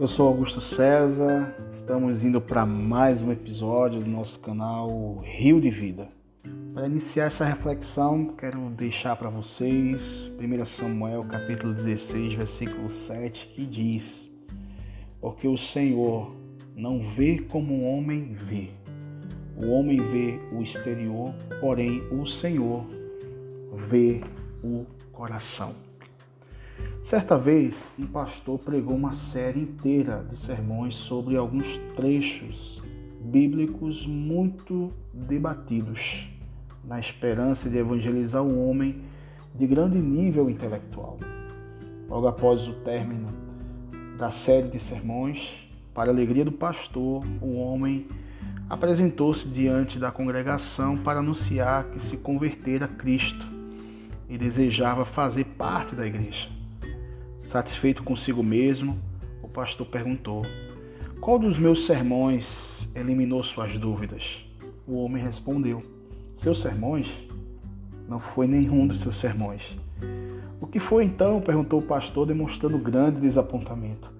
Eu sou Augusto César, estamos indo para mais um episódio do nosso canal Rio de Vida. Para iniciar essa reflexão, quero deixar para vocês 1 Samuel capítulo 16, versículo 7, que diz: Porque o Senhor não vê como o homem vê. O homem vê o exterior, porém o Senhor vê o coração. Certa vez, um pastor pregou uma série inteira de sermões sobre alguns trechos bíblicos muito debatidos, na esperança de evangelizar um homem de grande nível intelectual. Logo após o término da série de sermões, para alegria do pastor, o homem apresentou-se diante da congregação para anunciar que se convertera a Cristo e desejava fazer parte da igreja. Satisfeito consigo mesmo, o pastor perguntou: Qual dos meus sermões eliminou suas dúvidas? O homem respondeu: Seus sermões? Não foi nenhum dos seus sermões. O que foi então? perguntou o pastor, demonstrando grande desapontamento.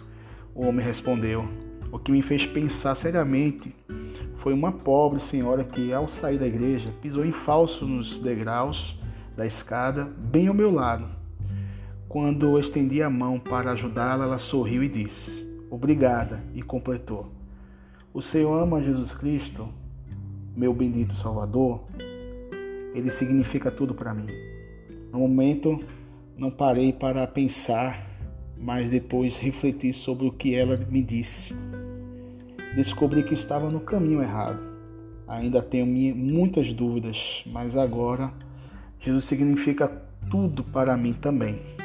O homem respondeu: O que me fez pensar seriamente foi uma pobre senhora que, ao sair da igreja, pisou em falso nos degraus da escada, bem ao meu lado. Quando estendi a mão para ajudá-la, ela sorriu e disse: Obrigada, e completou: O Senhor ama Jesus Cristo, meu bendito Salvador? Ele significa tudo para mim. No momento, não parei para pensar, mas depois refleti sobre o que ela me disse. Descobri que estava no caminho errado. Ainda tenho muitas dúvidas, mas agora Jesus significa tudo para mim também.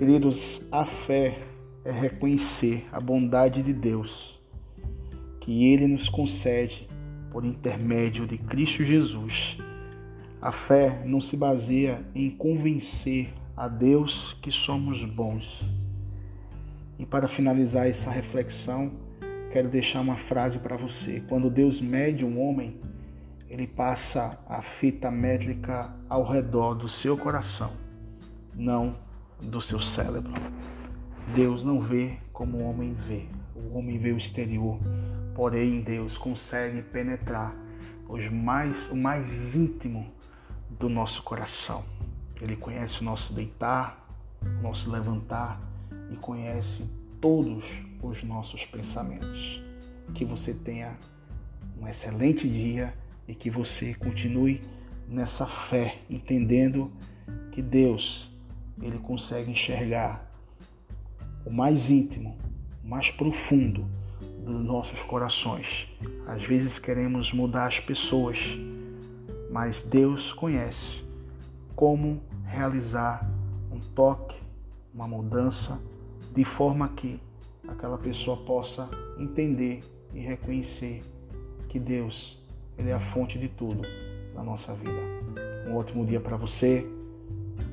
Queridos, a fé é reconhecer a bondade de Deus que Ele nos concede por intermédio de Cristo Jesus. A fé não se baseia em convencer a Deus que somos bons. E para finalizar essa reflexão, quero deixar uma frase para você. Quando Deus mede um homem, ele passa a fita métrica ao redor do seu coração, não do seu cérebro. Deus não vê como o homem vê. O homem vê o exterior, porém Deus consegue penetrar os mais, o mais íntimo do nosso coração. Ele conhece o nosso deitar, o nosso levantar e conhece todos os nossos pensamentos. Que você tenha um excelente dia e que você continue nessa fé, entendendo que Deus ele consegue enxergar o mais íntimo, o mais profundo dos nossos corações. Às vezes queremos mudar as pessoas, mas Deus conhece como realizar um toque, uma mudança, de forma que aquela pessoa possa entender e reconhecer que Deus ele é a fonte de tudo na nossa vida. Um ótimo dia para você.